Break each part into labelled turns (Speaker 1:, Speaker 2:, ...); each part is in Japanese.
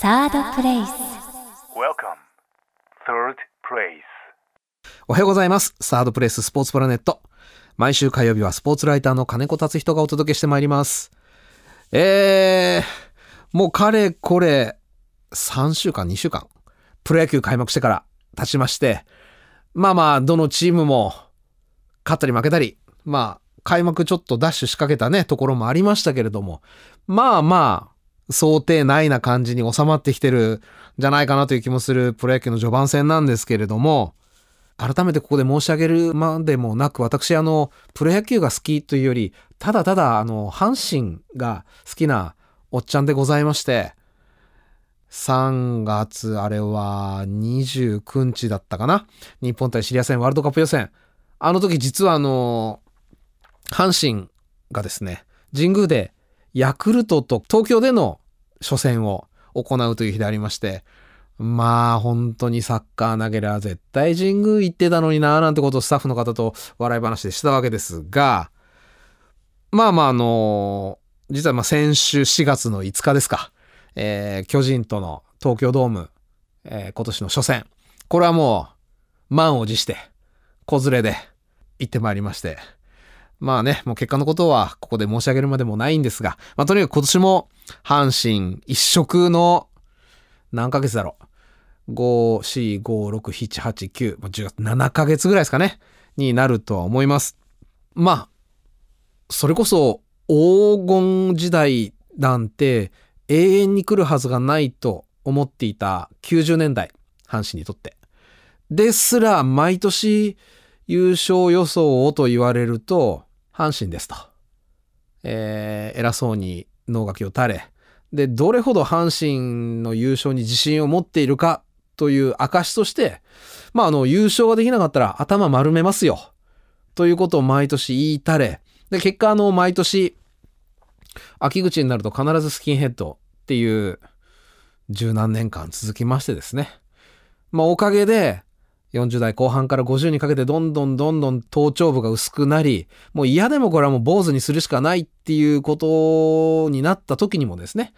Speaker 1: サードプレイス
Speaker 2: Welcome. Third place.
Speaker 3: おはようございます。サードプレイススポーツプラネット。毎週火曜日はスポーツライターの金子達人がお届けしてまいります。えー、もうかれこれ3週間、2週間、プロ野球開幕してから経ちまして、まあまあ、どのチームも勝ったり負けたり、まあ、開幕ちょっとダッシュ仕掛けたね、ところもありましたけれども、まあまあ、想定内な感じに収まってきてるんじゃないかなという気もするプロ野球の序盤戦なんですけれども、改めてここで申し上げるまでもなく、私、あの、プロ野球が好きというより、ただただ、あの、阪神が好きなおっちゃんでございまして、3月、あれは29日だったかな？日本対シリア戦ワールドカップ予選。あの時実はあの、阪神がですね、神宮でヤクルトと東京での初戦を行うという日でありまして、まあ本当にサッカー投げりゃ絶対神宮行ってたのになーなんてことをスタッフの方と笑い話でしたわけですが、まあまああの実はまあ先週4月の5日ですか、えー巨人との東京ドーム、えー今年の初戦。これはもう満を持して、子連れで行ってまいりまして、まあね、もう結果のことはここで申し上げるまでもないんですが、まあとにかく今年も阪神一色の何ヶ月だろう。5、4、5、6、7、8、9、10月7ヶ月ぐらいですかね。になるとは思います。まあ、それこそ黄金時代なんて永遠に来るはずがないと思っていた90年代、阪神にとって。ですら、毎年優勝予想をと言われると、阪神ですと。えー偉そうに能書きを垂れ。で、どれほど阪神の優勝に自信を持っているかという証として、まあ、あの、優勝ができなかったら頭丸めますよ。ということを毎年言いたれ。で、結果、あの、毎年、秋口になると必ずスキンヘッドっていう十何年間続きましてですね。まあ、おかげで、40代後半から50にかけてどんどんどんどん頭頂部が薄くなり、もう嫌でもこれはもう坊主にするしかないっていうことになった時にもですね、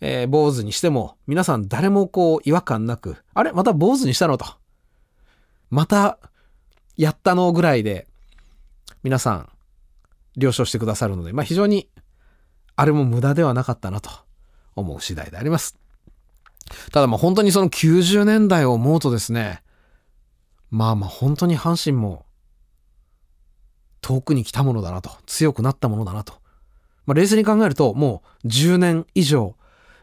Speaker 3: えー坊主にしても皆さん誰もこう違和感なく、あれ？また坊主にしたの？と。またやったのぐらいで皆さん了承してくださるので、まあ非常にあれも無駄ではなかったなと思う次第であります。ただまあ本当にその90年代を思うとですね、まあまあ本当に阪神も遠くに来たものだなと、強くなったものだなと。まあ冷静に考えるともう10年以上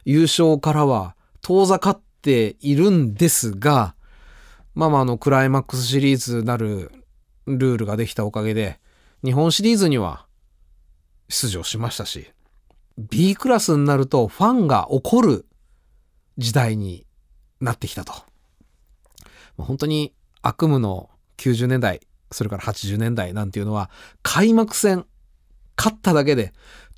Speaker 3: 優勝からは遠ざかっているんですが、まあまああのクライマックスシリーズなるルールができたおかげで、日本シリーズには出場しましたし、B クラスになるとファンが怒る時代になってきたと。本当に悪夢の90年代、それから80年代なんていうのは、開幕戦、勝っただけで、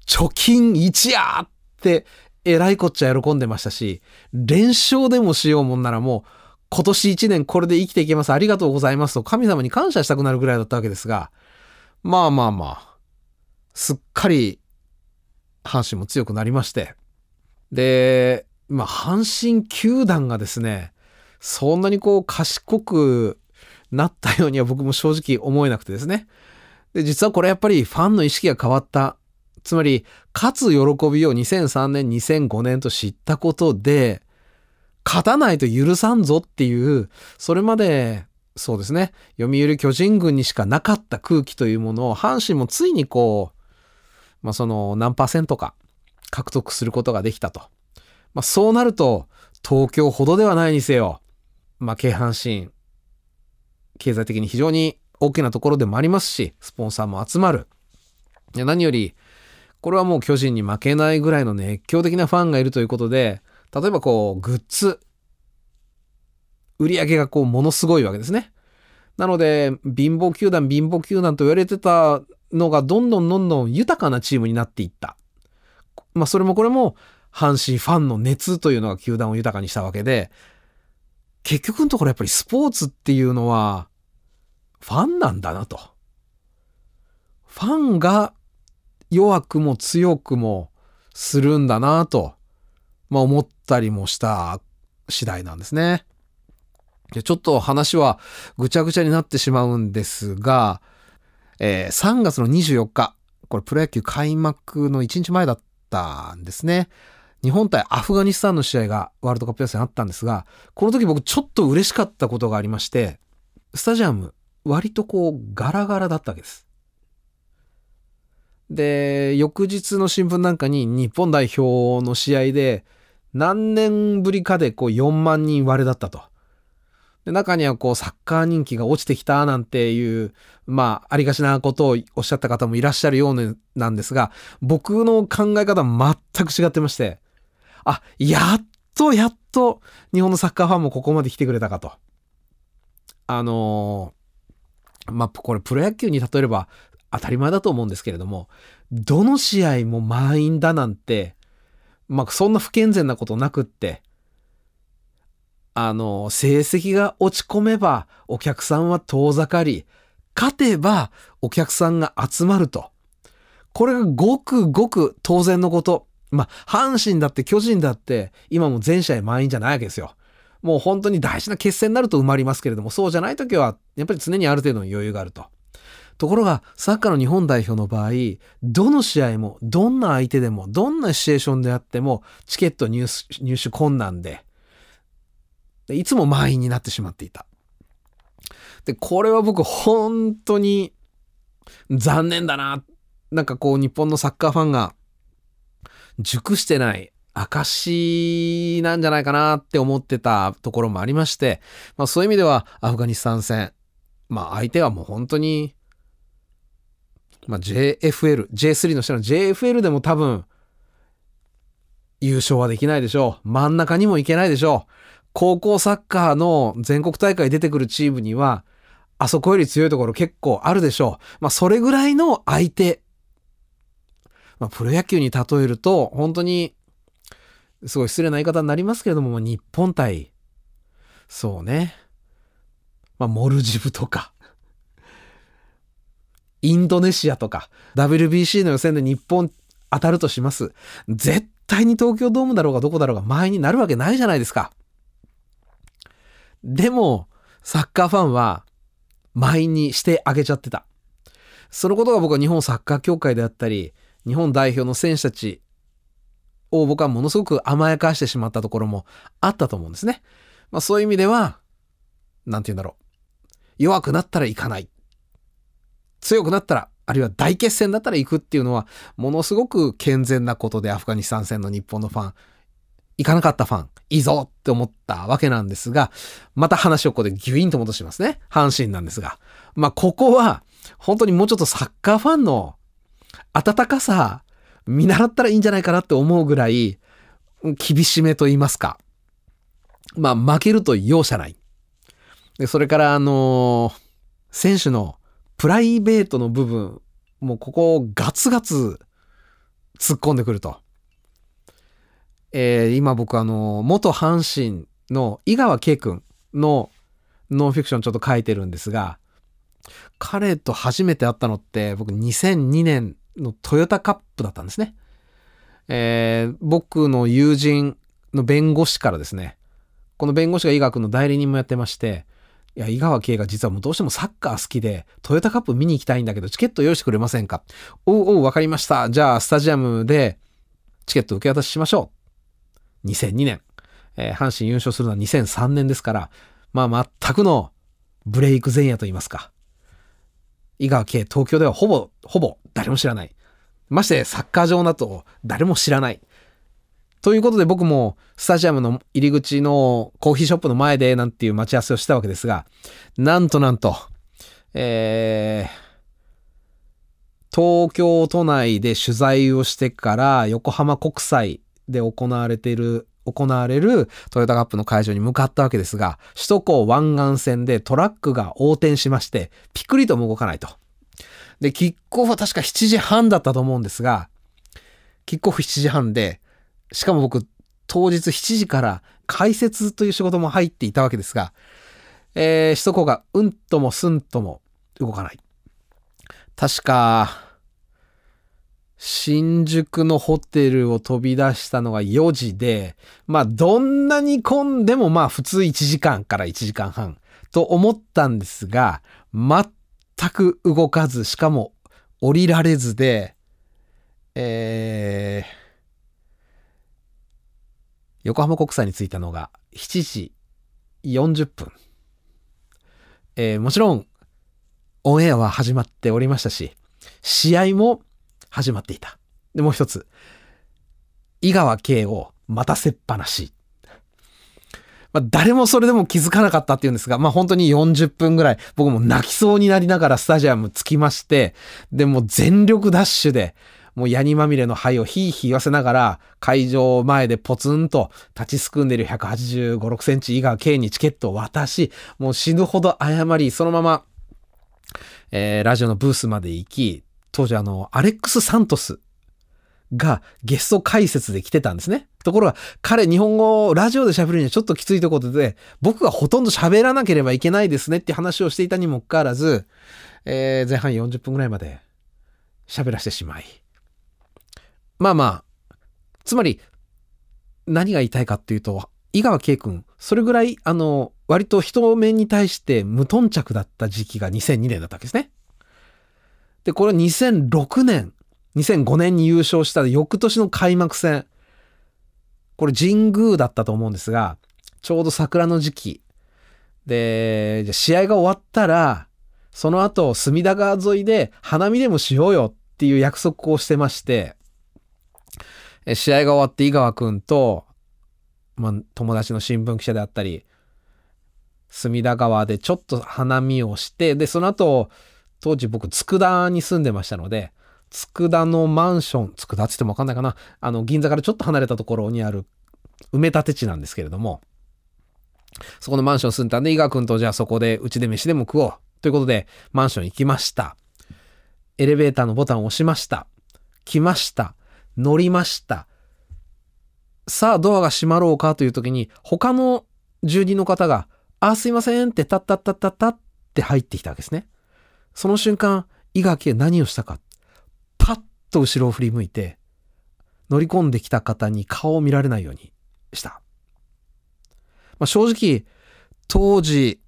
Speaker 3: 貯金1やって、えらいこっちゃ喜んでましたし、連勝でもしようもんならもう、今年1年これで生きていけます、ありがとうございますと、神様に感謝したくなるぐらいだったわけですが、まあまあまあ、すっかり、阪神も強くなりまして、で、まあ、阪神球団がですね、そんなにこう賢くなったようには僕も正直思えなくてですね。で、実はこれやっぱりファンの意識が変わった。つまり、勝つ喜びを2003年、2005年と知ったことで、勝たないと許さんぞっていう、それまで、そうですね、読売巨人軍にしかなかった空気というものを、阪神もついにこう、まあその何パーセントか獲得することができたと。まあそうなると、東京ほどではないにせよ、まあ、京阪神、経済的に非常に大きなところでもありますし、スポンサーも集まる。何より、これはもう巨人に負けないぐらいの熱狂的なファンがいるということで、例えばこう、グッズ、売り上げがこう、ものすごいわけですね。なので、貧乏球団、貧乏球団と言われてたのが、どんどんどんどん豊かなチームになっていった。まあ、それもこれも、阪神ファンの熱というのが球団を豊かにしたわけで、結局のところやっぱりスポーツっていうのは、ファンなんだなと。ファンが弱くも強くもするんだなと、まあ思ったりもした次第なんですね。でちょっと話はぐちゃぐちゃになってしまうんですが、えー、3月の24日、これプロ野球開幕の1日前だったんですね。日本対アフガニスタンの試合がワールドカップ予選あったんですが、この時僕ちょっと嬉しかったことがありまして、スタジアム割とこうガラガラだったわけです。で、翌日の新聞なんかに日本代表の試合で何年ぶりかでこう4万人割れだったと。で中にはこうサッカー人気が落ちてきたなんていう、まあ、ありがちなことをおっしゃった方もいらっしゃるようなんですが、僕の考え方は全く違ってまして、あ、やっとやっと日本のサッカーファンもここまで来てくれたかと。あのー、まあ、これプロ野球に例えれば当たり前だと思うんですけれども、どの試合も満員だなんて、まあ、そんな不健全なことなくって、あの、成績が落ち込めばお客さんは遠ざかり、勝てばお客さんが集まると。これがごくごく当然のこと。まあ、阪神だって巨人だって今も全試合満員じゃないわけですよ。もう本当に大事な決戦になると埋まりますけれども、そうじゃない時はやっぱり常にある程度の余裕があると。ところが、サッカーの日本代表の場合、どの試合も、どんな相手でも、どんなシチュエーションであっても、チケット入手困難で、でいつも満員になってしまっていた。で、これは僕本当に残念だな。なんかこう日本のサッカーファンが熟してない証なんじゃないかなって思ってたところもありまして、まあそういう意味ではアフガニスタン戦、まあ相手はもう本当に、まあ JFL、J3 の下の JFL でも多分優勝はできないでしょう。真ん中にもいけないでしょう。高校サッカーの全国大会出てくるチームには、あそこより強いところ結構あるでしょう。まあ、それぐらいの相手。まあ、プロ野球に例えると、本当に、すごい失礼な言い方になりますけれども、日本対、そうね。まあ、モルジブとか、インドネシアとか、WBC の予選で日本当たるとします。絶対に東京ドームだろうがどこだろうが前になるわけないじゃないですか。でも、サッカーファンは満員にしてあげちゃってた。そのことが僕は日本サッカー協会であったり、日本代表の選手たちを僕はものすごく甘やかしてしまったところもあったと思うんですね。まあそういう意味では、なんて言うんだろう。弱くなったら行かない。強くなったら、あるいは大決戦だったら行くっていうのは、ものすごく健全なことでアフガニスタン戦の日本のファン、行かなかったファン、いいぞって思ったわけなんですが、また話をここでギュインと戻しますね。阪神なんですが。まあ、ここは、本当にもうちょっとサッカーファンの温かさ、見習ったらいいんじゃないかなって思うぐらい、厳しめと言いますか。まあ、負けると容赦ない。で、それから、あのー、選手のプライベートの部分、もうここをガツガツ突っ込んでくると。えー、今僕あの、元阪神の井川圭君のノンフィクションちょっと書いてるんですが、彼と初めて会ったのって僕2002年のトヨタカップだったんですね。えー、僕の友人の弁護士からですね、この弁護士が井川君の代理人もやってまして、いや、井川圭が実はもうどうしてもサッカー好きで、トヨタカップ見に行きたいんだけど、チケット用意してくれませんか？おうおう、わかりました。じゃあ、スタジアムでチケット受け渡ししましょう。2002年、えー、阪神優勝するのは2003年ですから、まあ全くのブレイク前夜と言いますか。井川圭、東京ではほぼ、ほぼ誰も知らない。ましてサッカー場だと誰も知らない。ということで僕もスタジアムの入り口のコーヒーショップの前でなんていう待ち合わせをしたわけですが、なんとなんと、えー、東京都内で取材をしてから横浜国際で行われている、行われるトヨタカップの会場に向かったわけですが、首都高湾岸線でトラックが横転しまして、ピクリとも動かないと。で、キックオフは確か7時半だったと思うんですが、キックオフ7時半で、しかも僕、当日7時から解説という仕事も入っていたわけですが、えー、首都高がうんともすんとも動かない。確か、新宿のホテルを飛び出したのが4時で、まあどんなに混んでもまあ普通1時間から1時間半と思ったんですが、全く動かず、しかも降りられずで、えー、横浜国際に着いたのが7時40分。えー、もちろん、オンエアは始まっておりましたし、試合も始まっていた。で、もう一つ、井川圭を待たせっぱなし。まあ、誰もそれでも気づかなかったっていうんですが、まあ本当に40分ぐらい、僕も泣きそうになりながらスタジアム着きまして、で、も全力ダッシュで、もうヤニまみれの灰をヒーヒー言わせながら、会場前でポツンと立ちすくんでる185、6センチ以下 K にチケットを渡し、もう死ぬほど謝り、そのまま、えー、ラジオのブースまで行き、当時あの、アレックス・サントスがゲスト解説で来てたんですね。ところが、彼日本語をラジオで喋るにはちょっときついところで、僕がほとんど喋らなければいけないですねって話をしていたにもかかわらず、えー、前半40分ぐらいまで喋らせてしまい。まあまあ、つまり、何が言いたいかっていうと、井川圭君、それぐらい、あの、割と人目に対して無頓着だった時期が2002年だったわけですね。で、これ2006年、2005年に優勝した翌年の開幕戦。これ神宮だったと思うんですが、ちょうど桜の時期。で、じゃ試合が終わったら、その後、隅田川沿いで花見でもしようよっていう約束をしてまして、試合が終わって井川くんと、まあ、友達の新聞記者であったり、隅田川でちょっと花見をして、で、その後、当時僕、佃に住んでましたので、佃のマンション、佃って言ってもわかんないかな。あの、銀座からちょっと離れたところにある埋め立て地なんですけれども、そこのマンション住んだんで、伊賀くんとじゃあそこでうちで飯でも食おう。ということで、マンション行きました。エレベーターのボタンを押しました。来ました。乗りました。さあ、ドアが閉まろうかという時に、他の住人の方が、あ、すいませんって、タッタッタッタッタって入ってきたわけですね。その瞬間、伊賀家何をしたか。と後ろを振り向いて、乗り込んできた方に顔を見られないようにした。まあ、正直、当時、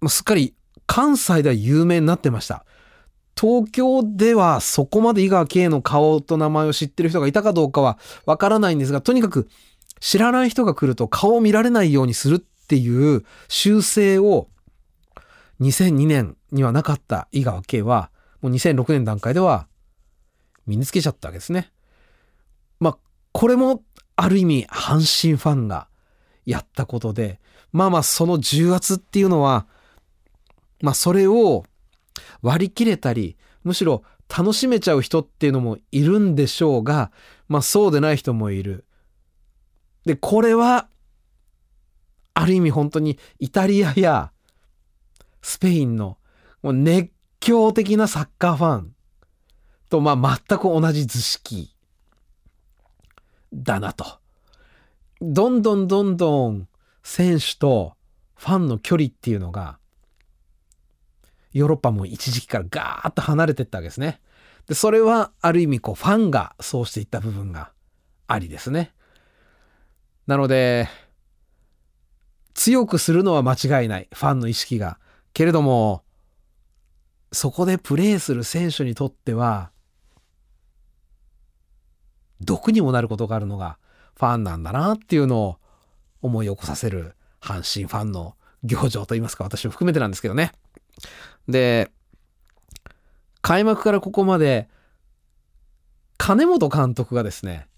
Speaker 3: まあ、すっかり関西では有名になってました。東京ではそこまで井川圭の顔と名前を知ってる人がいたかどうかはわからないんですが、とにかく知らない人が来ると顔を見られないようにするっていう習性を2002年にはなかった井川圭は、もう2006年段階では身につけちゃったわけですね。まあ、これもある意味阪神ファンがやったことで、まあまあその重圧っていうのは、まあそれを割り切れたり、むしろ楽しめちゃう人っていうのもいるんでしょうが、まあそうでない人もいる。で、これは、ある意味本当にイタリアやスペインの熱狂的なサッカーファンと、まあ、全く同じ図式だなと。どんどんどんどん選手とファンの距離っていうのが、ヨーロッパも一時期からガーッと離れてったわけですね。で、それはある意味こうファンがそうしていった部分がありですね。なので、強くするのは間違いない。ファンの意識が。けれども、そこでプレーする選手にとっては、毒にもなることがあるのがファンなんだなっていうのを思い起こさせる阪神ファンの行情といいますか、私も含めてなんですけどね。で、開幕からここまで、金本監督がですね、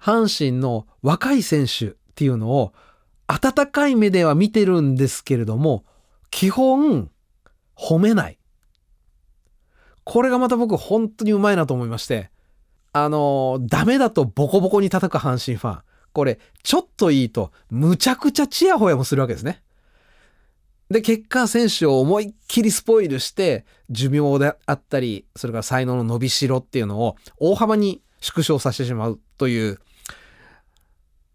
Speaker 3: 阪神の若い選手っていうのを温かい目では見てるんですけれども、基本、褒めない。これがまた僕本当にうまいなと思いまして、あのダメだとボコボコに叩く阪神ファン。これ、ちょっといいと、むちゃくちゃチヤホヤもするわけですね。で、結果、選手を思いっきりスポイルして、寿命であったり、それから才能の伸びしろっていうのを大幅に縮小させてしまうという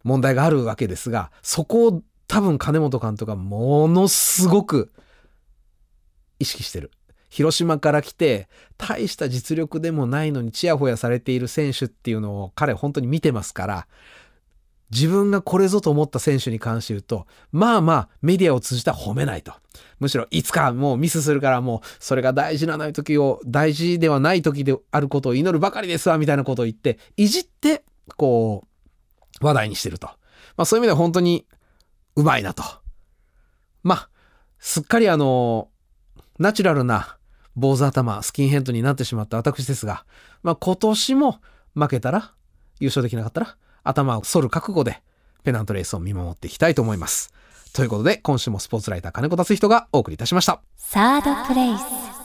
Speaker 3: 問題があるわけですが、そこを多分金本監督がものすごく意識してる。広島から来て、大した実力でもないのにチヤホヤされている選手っていうのを彼本当に見てますから、自分がこれぞと思った選手に関して言うと、まあまあメディアを通じては褒めないと。むしろいつかもうミスするからもうそれが大事なない時を、大事ではない時であることを祈るばかりですわみたいなことを言って、いじってこう話題にしてると。まあそういう意味では本当にうまいなと。まあ、すっかりあの、ナチュラルな坊主頭、スキンヘッドになってしまった私ですが、まあ今年も負けたら、優勝できなかったら、頭を反る覚悟でペナントレースを見守っていきたいと思います。ということで、今週もスポーツライター金子達人がお送りいたしました。
Speaker 1: サードプレイス